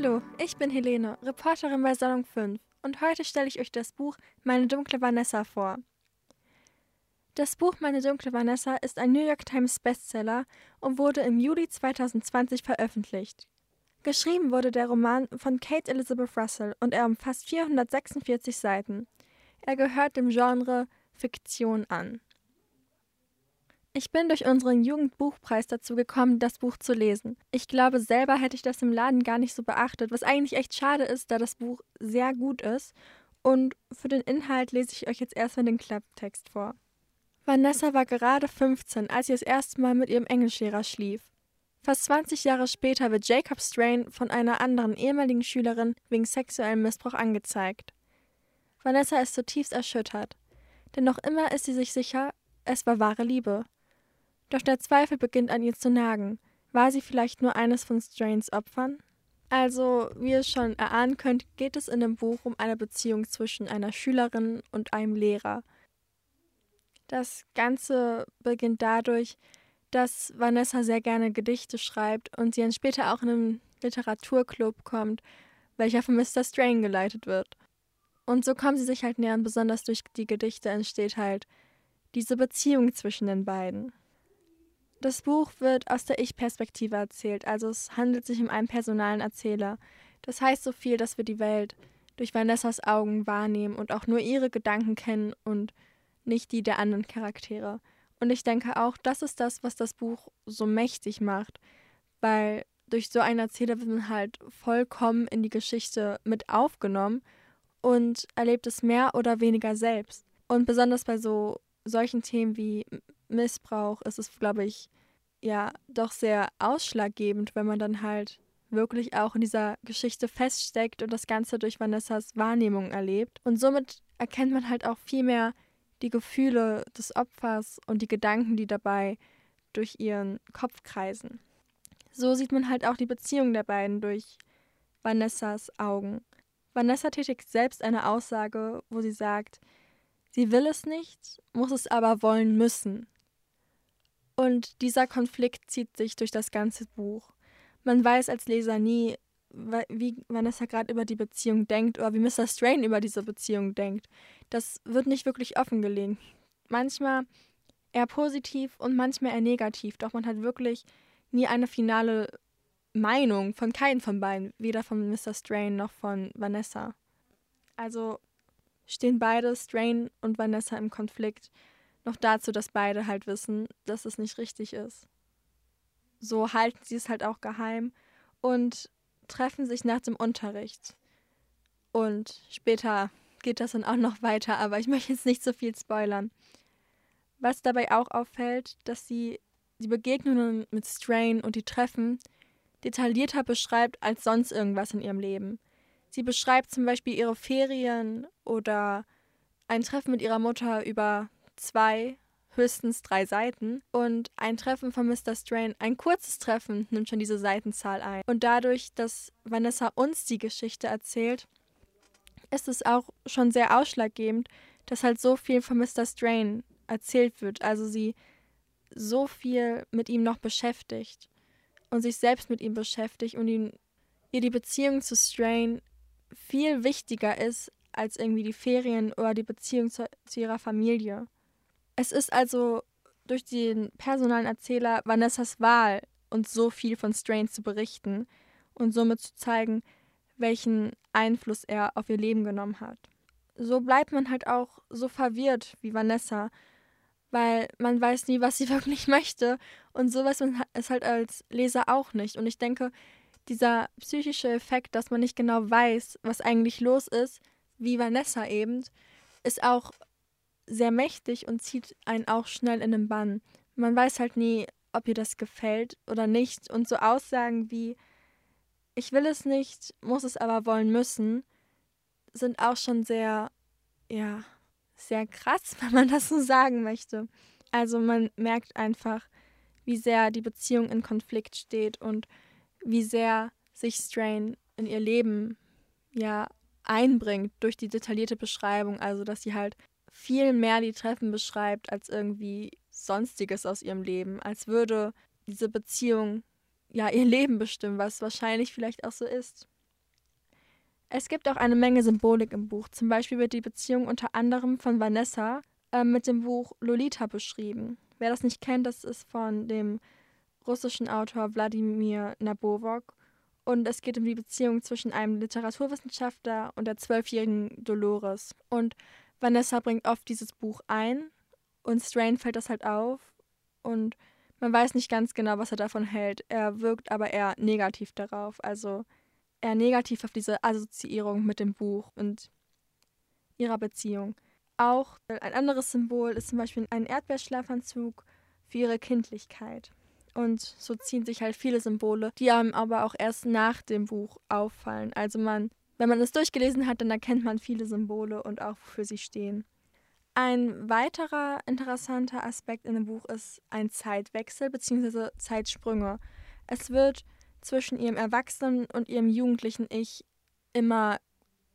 Hallo, ich bin Helene, Reporterin bei Salon 5 und heute stelle ich euch das Buch Meine dunkle Vanessa vor. Das Buch Meine dunkle Vanessa ist ein New York Times Bestseller und wurde im Juli 2020 veröffentlicht. Geschrieben wurde der Roman von Kate Elizabeth Russell und er umfasst 446 Seiten. Er gehört dem Genre Fiktion an. Ich bin durch unseren Jugendbuchpreis dazu gekommen, das Buch zu lesen. Ich glaube, selber hätte ich das im Laden gar nicht so beachtet, was eigentlich echt schade ist, da das Buch sehr gut ist. Und für den Inhalt lese ich euch jetzt erstmal den Klapptext vor. Vanessa war gerade 15, als sie das erste Mal mit ihrem Englischlehrer schlief. Fast 20 Jahre später wird Jacob Strain von einer anderen ehemaligen Schülerin wegen sexuellem Missbrauch angezeigt. Vanessa ist zutiefst erschüttert. Denn noch immer ist sie sich sicher, es war wahre Liebe. Doch der Zweifel beginnt an ihr zu nagen. War sie vielleicht nur eines von Strains Opfern? Also, wie ihr schon erahnen könnt, geht es in dem Buch um eine Beziehung zwischen einer Schülerin und einem Lehrer. Das Ganze beginnt dadurch, dass Vanessa sehr gerne Gedichte schreibt und sie dann später auch in einen Literaturclub kommt, welcher von Mr. Strain geleitet wird. Und so kommen sie sich halt näher und besonders durch die Gedichte entsteht halt diese Beziehung zwischen den beiden. Das Buch wird aus der Ich-Perspektive erzählt, also es handelt sich um einen personalen Erzähler. Das heißt so viel, dass wir die Welt durch Vanessas Augen wahrnehmen und auch nur ihre Gedanken kennen und nicht die der anderen Charaktere. Und ich denke auch, das ist das, was das Buch so mächtig macht, weil durch so einen Erzähler wird man halt vollkommen in die Geschichte mit aufgenommen und erlebt es mehr oder weniger selbst. Und besonders bei so solchen Themen wie Missbrauch ist es, glaube ich, ja doch sehr ausschlaggebend, wenn man dann halt wirklich auch in dieser Geschichte feststeckt und das Ganze durch Vanessas Wahrnehmung erlebt. Und somit erkennt man halt auch viel mehr die Gefühle des Opfers und die Gedanken, die dabei durch ihren Kopf kreisen. So sieht man halt auch die Beziehung der beiden durch Vanessas Augen. Vanessa tätigt selbst eine Aussage, wo sie sagt, sie will es nicht, muss es aber wollen müssen. Und dieser Konflikt zieht sich durch das ganze Buch. Man weiß als Leser nie, wie Vanessa gerade über die Beziehung denkt oder wie Mr. Strain über diese Beziehung denkt. Das wird nicht wirklich offengelegt. Manchmal eher positiv und manchmal eher negativ, doch man hat wirklich nie eine finale Meinung von keinem von beiden, weder von Mr. Strain noch von Vanessa. Also stehen beide, Strain und Vanessa, im Konflikt. Noch dazu, dass beide halt wissen, dass es nicht richtig ist. So halten sie es halt auch geheim und treffen sich nach dem Unterricht. Und später geht das dann auch noch weiter, aber ich möchte jetzt nicht so viel spoilern. Was dabei auch auffällt, dass sie die Begegnungen mit Strain und die Treffen detaillierter beschreibt als sonst irgendwas in ihrem Leben. Sie beschreibt zum Beispiel ihre Ferien oder ein Treffen mit ihrer Mutter über zwei, höchstens drei Seiten. Und ein Treffen von Mr. Strain, ein kurzes Treffen, nimmt schon diese Seitenzahl ein. Und dadurch, dass Vanessa uns die Geschichte erzählt, ist es auch schon sehr ausschlaggebend, dass halt so viel von Mr. Strain erzählt wird. Also sie so viel mit ihm noch beschäftigt und sich selbst mit ihm beschäftigt und ihn, ihr die Beziehung zu Strain viel wichtiger ist als irgendwie die Ferien oder die Beziehung zu, zu ihrer Familie. Es ist also durch den personalen Erzähler Vanessas Wahl, uns so viel von Strain zu berichten und somit zu zeigen, welchen Einfluss er auf ihr Leben genommen hat. So bleibt man halt auch so verwirrt wie Vanessa, weil man weiß nie, was sie wirklich möchte und so weiß man es halt als Leser auch nicht. Und ich denke, dieser psychische Effekt, dass man nicht genau weiß, was eigentlich los ist, wie Vanessa eben, ist auch sehr mächtig und zieht einen auch schnell in den Bann. Man weiß halt nie, ob ihr das gefällt oder nicht. Und so Aussagen wie ich will es nicht, muss es aber wollen müssen, sind auch schon sehr, ja, sehr krass, wenn man das so sagen möchte. Also man merkt einfach, wie sehr die Beziehung in Konflikt steht und wie sehr sich Strain in ihr Leben ja einbringt durch die detaillierte Beschreibung, also dass sie halt viel mehr die Treffen beschreibt als irgendwie Sonstiges aus ihrem Leben, als würde diese Beziehung ja ihr Leben bestimmen, was wahrscheinlich vielleicht auch so ist. Es gibt auch eine Menge Symbolik im Buch. Zum Beispiel wird die Beziehung unter anderem von Vanessa äh, mit dem Buch Lolita beschrieben. Wer das nicht kennt, das ist von dem russischen Autor Wladimir Nabokov. Und es geht um die Beziehung zwischen einem Literaturwissenschaftler und der zwölfjährigen Dolores. Und Vanessa bringt oft dieses Buch ein und Strain fällt das halt auf. Und man weiß nicht ganz genau, was er davon hält. Er wirkt aber eher negativ darauf. Also eher negativ auf diese Assoziierung mit dem Buch und ihrer Beziehung. Auch ein anderes Symbol ist zum Beispiel ein Erdbeerschlafanzug für ihre Kindlichkeit. Und so ziehen sich halt viele Symbole, die einem aber auch erst nach dem Buch auffallen. Also man, wenn man es durchgelesen hat, dann erkennt man viele Symbole und auch wofür sie stehen. Ein weiterer interessanter Aspekt in dem Buch ist ein Zeitwechsel bzw. Zeitsprünge. Es wird zwischen ihrem Erwachsenen und ihrem jugendlichen Ich immer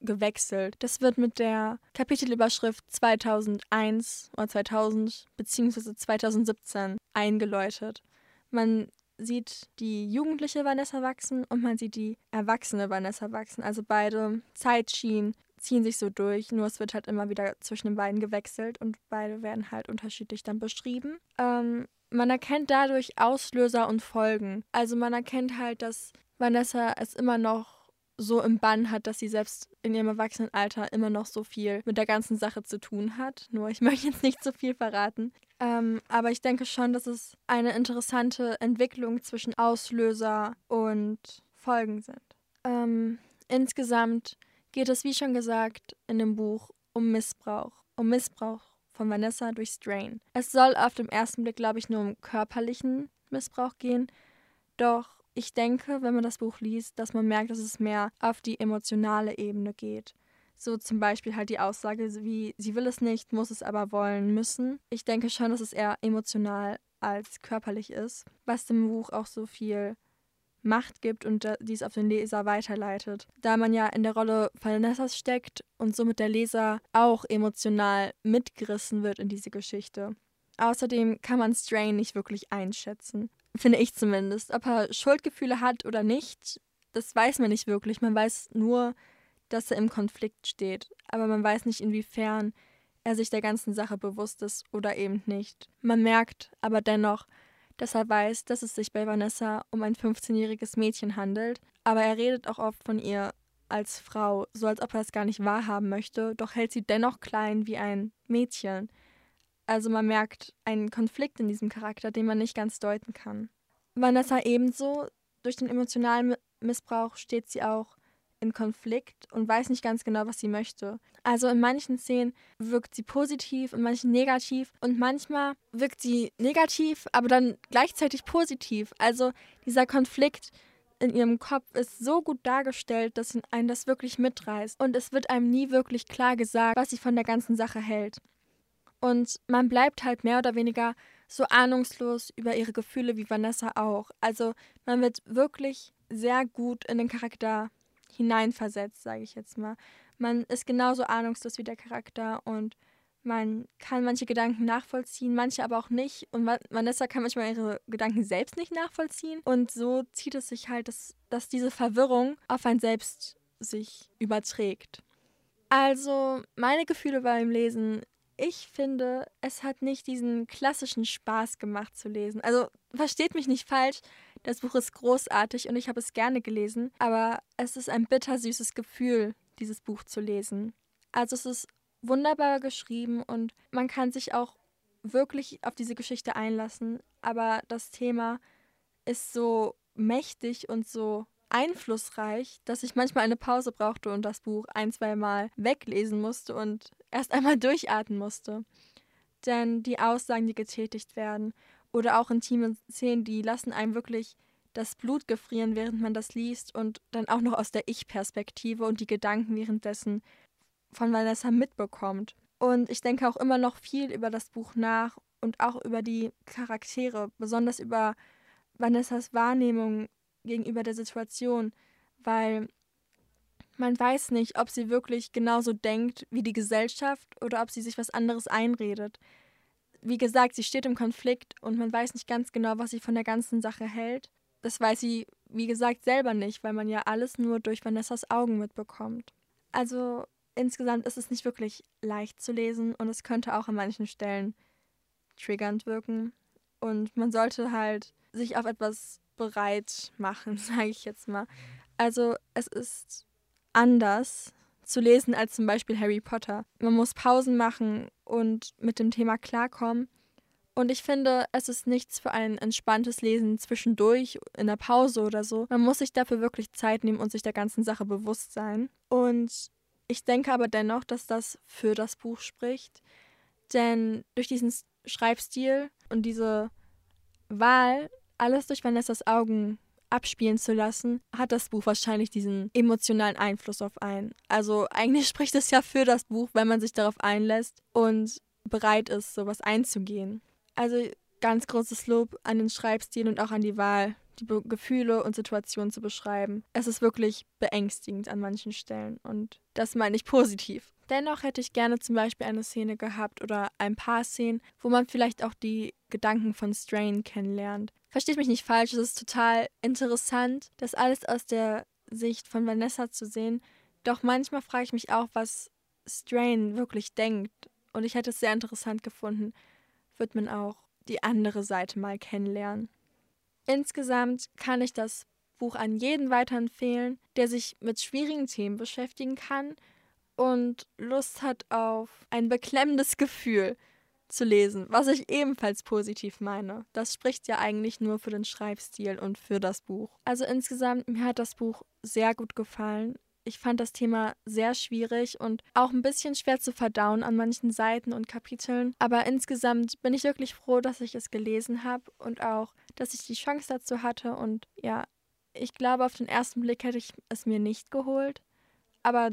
gewechselt. Das wird mit der Kapitelüberschrift 2001 oder 2000 bzw. 2017 eingeläutet. Man sieht die jugendliche Vanessa wachsen und man sieht die erwachsene Vanessa wachsen. Also beide Zeitschienen ziehen sich so durch, nur es wird halt immer wieder zwischen den beiden gewechselt und beide werden halt unterschiedlich dann beschrieben. Ähm, man erkennt dadurch Auslöser und Folgen. Also man erkennt halt, dass Vanessa es immer noch so im Bann hat, dass sie selbst in ihrem Erwachsenenalter immer noch so viel mit der ganzen Sache zu tun hat. Nur ich möchte jetzt nicht zu viel verraten. Ähm, aber ich denke schon, dass es eine interessante Entwicklung zwischen Auslöser und Folgen sind. Ähm, insgesamt geht es, wie schon gesagt, in dem Buch um Missbrauch. Um Missbrauch von Vanessa durch Strain. Es soll auf den ersten Blick, glaube ich, nur um körperlichen Missbrauch gehen. Doch ich denke, wenn man das Buch liest, dass man merkt, dass es mehr auf die emotionale Ebene geht. So zum Beispiel halt die Aussage wie, sie will es nicht, muss es aber wollen müssen. Ich denke schon, dass es eher emotional als körperlich ist, was dem Buch auch so viel Macht gibt und dies auf den Leser weiterleitet. Da man ja in der Rolle Vanessas steckt und somit der Leser auch emotional mitgerissen wird in diese Geschichte. Außerdem kann man Strain nicht wirklich einschätzen. Finde ich zumindest. Ob er Schuldgefühle hat oder nicht, das weiß man nicht wirklich. Man weiß nur, dass er im Konflikt steht. Aber man weiß nicht, inwiefern er sich der ganzen Sache bewusst ist oder eben nicht. Man merkt aber dennoch, dass er weiß, dass es sich bei Vanessa um ein 15-jähriges Mädchen handelt. Aber er redet auch oft von ihr als Frau, so als ob er es gar nicht wahrhaben möchte, doch hält sie dennoch klein wie ein Mädchen. Also man merkt einen Konflikt in diesem Charakter, den man nicht ganz deuten kann. Vanessa ebenso. Durch den emotionalen Missbrauch steht sie auch in Konflikt und weiß nicht ganz genau, was sie möchte. Also in manchen Szenen wirkt sie positiv, in manchen negativ und manchmal wirkt sie negativ, aber dann gleichzeitig positiv. Also dieser Konflikt in ihrem Kopf ist so gut dargestellt, dass einen das wirklich mitreißt und es wird einem nie wirklich klar gesagt, was sie von der ganzen Sache hält. Und man bleibt halt mehr oder weniger so ahnungslos über ihre Gefühle wie Vanessa auch. Also man wird wirklich sehr gut in den Charakter hineinversetzt, sage ich jetzt mal. Man ist genauso ahnungslos wie der Charakter und man kann manche Gedanken nachvollziehen, manche aber auch nicht. Und Vanessa kann manchmal ihre Gedanken selbst nicht nachvollziehen. Und so zieht es sich halt, dass, dass diese Verwirrung auf ein Selbst sich überträgt. Also, meine Gefühle beim Lesen ich finde, es hat nicht diesen klassischen Spaß gemacht zu lesen. Also versteht mich nicht falsch, das Buch ist großartig und ich habe es gerne gelesen, aber es ist ein bittersüßes Gefühl, dieses Buch zu lesen. Also es ist wunderbar geschrieben und man kann sich auch wirklich auf diese Geschichte einlassen, aber das Thema ist so mächtig und so einflussreich, dass ich manchmal eine Pause brauchte und das Buch ein, zwei Mal weglesen musste und erst einmal durchatmen musste. Denn die Aussagen, die getätigt werden, oder auch intime Szenen, die lassen einem wirklich das Blut gefrieren, während man das liest und dann auch noch aus der Ich-Perspektive und die Gedanken währenddessen von Vanessa mitbekommt. Und ich denke auch immer noch viel über das Buch nach und auch über die Charaktere, besonders über Vanessas Wahrnehmung gegenüber der Situation, weil man weiß nicht, ob sie wirklich genauso denkt wie die Gesellschaft oder ob sie sich was anderes einredet. Wie gesagt, sie steht im Konflikt und man weiß nicht ganz genau, was sie von der ganzen Sache hält. Das weiß sie wie gesagt, selber nicht, weil man ja alles nur durch Vanessas Augen mitbekommt. Also insgesamt ist es nicht wirklich leicht zu lesen und es könnte auch an manchen Stellen triggernd wirken. Und man sollte halt sich auf etwas bereit machen, sage ich jetzt mal. Also es ist anders zu lesen als zum Beispiel Harry Potter. Man muss Pausen machen und mit dem Thema klarkommen. Und ich finde, es ist nichts für ein entspanntes Lesen zwischendurch, in der Pause oder so. Man muss sich dafür wirklich Zeit nehmen und sich der ganzen Sache bewusst sein. Und ich denke aber dennoch, dass das für das Buch spricht. Denn durch diesen Schreibstil und diese Wahl, alles durch Vanessas Augen abspielen zu lassen, hat das Buch wahrscheinlich diesen emotionalen Einfluss auf einen. Also eigentlich spricht es ja für das Buch, wenn man sich darauf einlässt und bereit ist, sowas einzugehen. Also ganz großes Lob an den Schreibstil und auch an die Wahl, die Be Gefühle und Situationen zu beschreiben. Es ist wirklich beängstigend an manchen Stellen und das meine ich positiv. Dennoch hätte ich gerne zum Beispiel eine Szene gehabt oder ein paar Szenen, wo man vielleicht auch die Gedanken von Strain kennenlernt. Versteht mich nicht falsch, es ist total interessant, das alles aus der Sicht von Vanessa zu sehen. Doch manchmal frage ich mich auch, was Strain wirklich denkt. Und ich hätte es sehr interessant gefunden, wird man auch die andere Seite mal kennenlernen. Insgesamt kann ich das Buch an jeden weiterempfehlen, der sich mit schwierigen Themen beschäftigen kann und Lust hat auf ein beklemmendes Gefühl zu lesen, was ich ebenfalls positiv meine. Das spricht ja eigentlich nur für den Schreibstil und für das Buch. Also insgesamt, mir hat das Buch sehr gut gefallen. Ich fand das Thema sehr schwierig und auch ein bisschen schwer zu verdauen an manchen Seiten und Kapiteln. Aber insgesamt bin ich wirklich froh, dass ich es gelesen habe und auch, dass ich die Chance dazu hatte. Und ja, ich glaube, auf den ersten Blick hätte ich es mir nicht geholt. Aber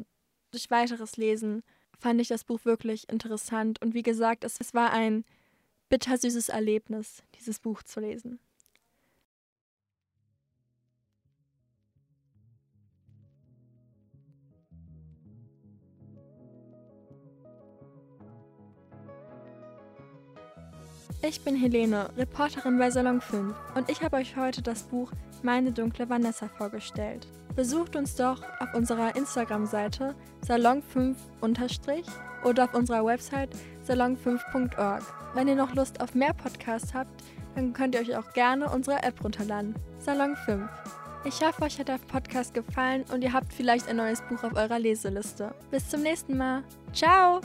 durch weiteres Lesen fand ich das Buch wirklich interessant. Und wie gesagt, es, es war ein bittersüßes Erlebnis, dieses Buch zu lesen. Ich bin Helene, Reporterin bei Salon 5 und ich habe euch heute das Buch Meine dunkle Vanessa vorgestellt. Besucht uns doch auf unserer Instagram-Seite salon5- oder auf unserer Website salon5.org. Wenn ihr noch Lust auf mehr Podcasts habt, dann könnt ihr euch auch gerne unsere App runterladen. Salon 5. Ich hoffe, euch hat der Podcast gefallen und ihr habt vielleicht ein neues Buch auf eurer Leseliste. Bis zum nächsten Mal. Ciao!